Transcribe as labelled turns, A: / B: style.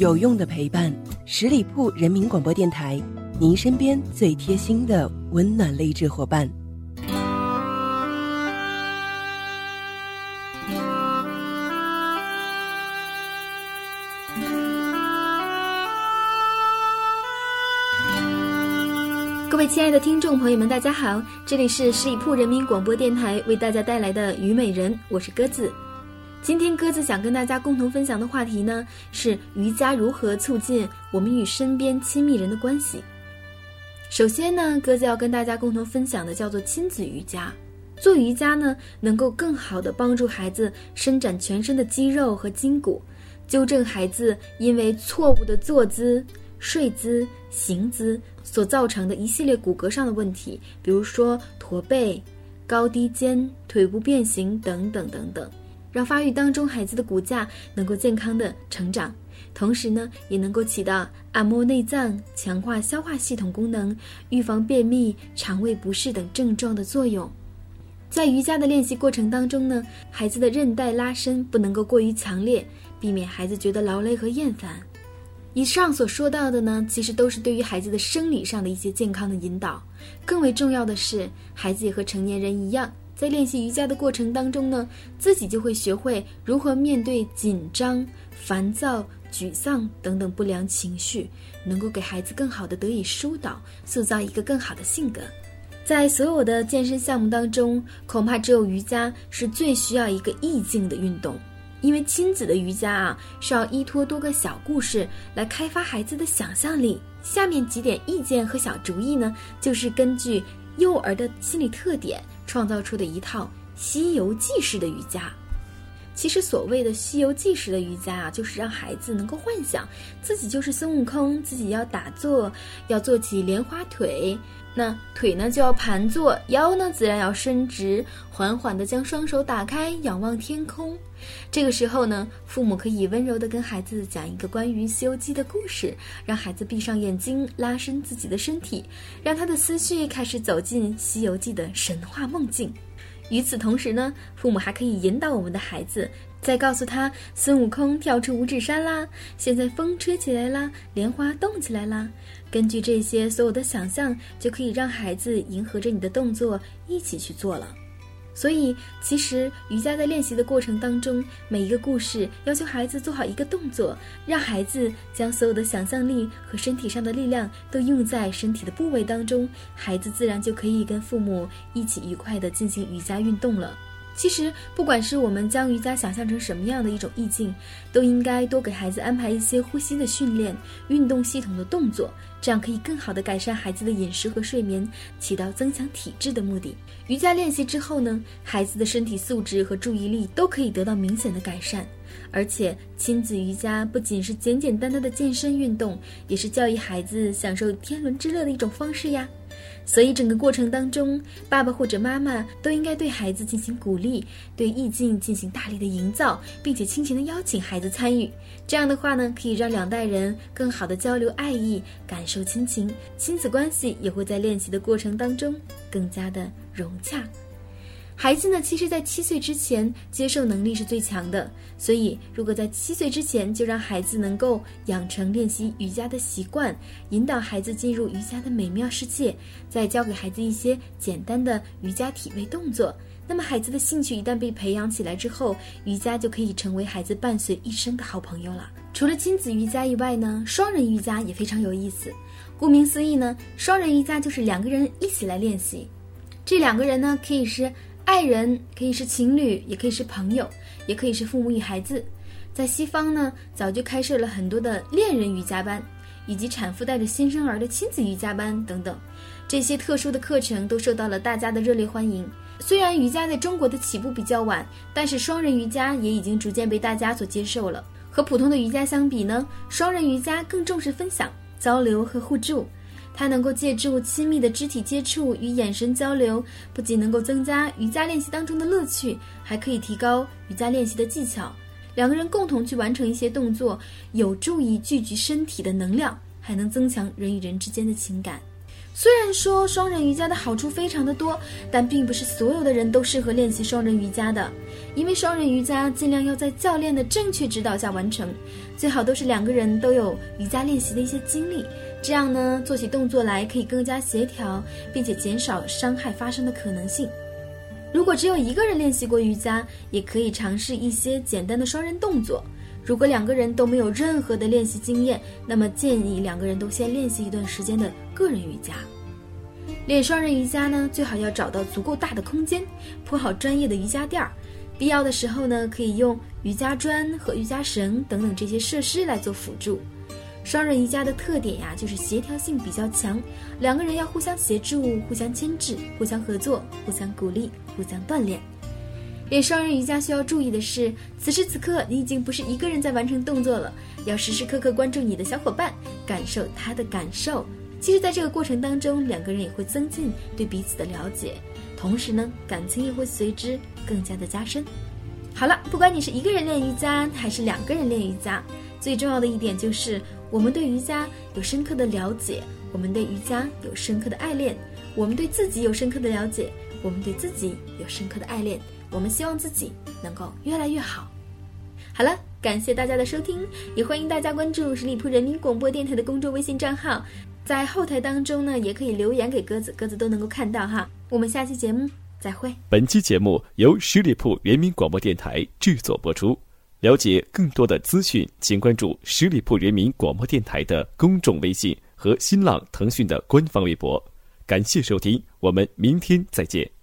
A: 有用的陪伴，十里铺人民广播电台，您身边最贴心的温暖励志伙伴。
B: 各位亲爱的听众朋友们，大家好，这里是十里铺人民广播电台为大家带来的《虞美人》，我是鸽子。今天鸽子想跟大家共同分享的话题呢，是瑜伽如何促进我们与身边亲密人的关系。首先呢，鸽子要跟大家共同分享的叫做亲子瑜伽。做瑜伽呢，能够更好的帮助孩子伸展全身的肌肉和筋骨，纠正孩子因为错误的坐姿、睡姿、行姿所造成的一系列骨骼上的问题，比如说驼背、高低肩、腿部变形等等等等。让发育当中孩子的骨架能够健康的成长，同时呢，也能够起到按摩内脏、强化消化系统功能、预防便秘、肠胃不适等症状的作用。在瑜伽的练习过程当中呢，孩子的韧带拉伸不能够过于强烈，避免孩子觉得劳累和厌烦。以上所说到的呢，其实都是对于孩子的生理上的一些健康的引导。更为重要的是，孩子也和成年人一样。在练习瑜伽的过程当中呢，自己就会学会如何面对紧张、烦躁、沮丧等等不良情绪，能够给孩子更好的得以疏导，塑造一个更好的性格。在所有的健身项目当中，恐怕只有瑜伽是最需要一个意境的运动，因为亲子的瑜伽啊，是要依托多个小故事来开发孩子的想象力。下面几点意见和小主意呢，就是根据幼儿的心理特点。创造出的一套《西游记》式的瑜伽，其实所谓的《西游记》式的瑜伽啊，就是让孩子能够幻想自己就是孙悟空，自己要打坐，要坐起莲花腿。那腿呢就要盘坐，腰呢自然要伸直，缓缓地将双手打开，仰望天空。这个时候呢，父母可以温柔地跟孩子讲一个关于《西游记》的故事，让孩子闭上眼睛，拉伸自己的身体，让他的思绪开始走进《西游记》的神话梦境。与此同时呢，父母还可以引导我们的孩子。再告诉他，孙悟空跳出五指山啦！现在风吹起来啦，莲花动起来啦。根据这些所有的想象，就可以让孩子迎合着你的动作一起去做了。所以，其实瑜伽在练习的过程当中，每一个故事要求孩子做好一个动作，让孩子将所有的想象力和身体上的力量都用在身体的部位当中，孩子自然就可以跟父母一起愉快地进行瑜伽运动了。其实，不管是我们将瑜伽想象成什么样的一种意境，都应该多给孩子安排一些呼吸的训练、运动系统的动作，这样可以更好的改善孩子的饮食和睡眠，起到增强体质的目的。瑜伽练习之后呢，孩子的身体素质和注意力都可以得到明显的改善。而且，亲子瑜伽不仅是简简单单的健身运动，也是教育孩子享受天伦之乐的一种方式呀。所以，整个过程当中，爸爸或者妈妈都应该对孩子进行鼓励，对意境进行大力的营造，并且亲情的邀请孩子参与。这样的话呢，可以让两代人更好的交流爱意，感受亲情，亲子关系也会在练习的过程当中更加的融洽。孩子呢，其实，在七岁之前接受能力是最强的，所以如果在七岁之前就让孩子能够养成练习瑜伽的习惯，引导孩子进入瑜伽的美妙世界，再教给孩子一些简单的瑜伽体位动作，那么孩子的兴趣一旦被培养起来之后，瑜伽就可以成为孩子伴随一生的好朋友了。除了亲子瑜伽以外呢，双人瑜伽也非常有意思。顾名思义呢，双人瑜伽就是两个人一起来练习，这两个人呢可以是。爱人可以是情侣，也可以是朋友，也可以是父母与孩子。在西方呢，早就开设了很多的恋人瑜伽班，以及产妇带着新生儿的亲子瑜伽班等等。这些特殊的课程都受到了大家的热烈欢迎。虽然瑜伽在中国的起步比较晚，但是双人瑜伽也已经逐渐被大家所接受了。和普通的瑜伽相比呢，双人瑜伽更重视分享、交流和互助。它能够借助亲密的肢体接触与眼神交流，不仅能够增加瑜伽练习当中的乐趣，还可以提高瑜伽练习的技巧。两个人共同去完成一些动作，有助于聚集身体的能量，还能增强人与人之间的情感。虽然说双人瑜伽的好处非常的多，但并不是所有的人都适合练习双人瑜伽的。因为双人瑜伽尽量要在教练的正确指导下完成，最好都是两个人都有瑜伽练习的一些经历，这样呢做起动作来可以更加协调，并且减少伤害发生的可能性。如果只有一个人练习过瑜伽，也可以尝试一些简单的双人动作。如果两个人都没有任何的练习经验，那么建议两个人都先练习一段时间的个人瑜伽。练双人瑜伽呢，最好要找到足够大的空间，铺好专业的瑜伽垫儿。必要的时候呢，可以用瑜伽砖和瑜伽绳等等这些设施来做辅助。双人瑜伽的特点呀，就是协调性比较强，两个人要互相协助、互相牵制、互相合作、互相鼓励、互相锻炼。练双人瑜伽需要注意的是，此时此刻你已经不是一个人在完成动作了，要时时刻刻关注你的小伙伴，感受他的感受。其实，在这个过程当中，两个人也会增进对彼此的了解，同时呢，感情也会随之更加的加深。好了，不管你是一个人练瑜伽还是两个人练瑜伽，最重要的一点就是我们对瑜伽有深刻的了解，我们对瑜伽有深刻的爱恋，我们对自己有深刻的了解，我们对自己有深刻的爱恋。我们希望自己能够越来越好。好了，感谢大家的收听，也欢迎大家关注十里铺人民广播电台的公众微信账号，在后台当中呢，也可以留言给鸽子，鸽子都能够看到哈。我们下期节目再会。
C: 本期节目由十里铺人民广播电台制作播出。了解更多的资讯，请关注十里铺人民广播电台的公众微信和新浪、腾讯的官方微博。感谢收听，我们明天再见。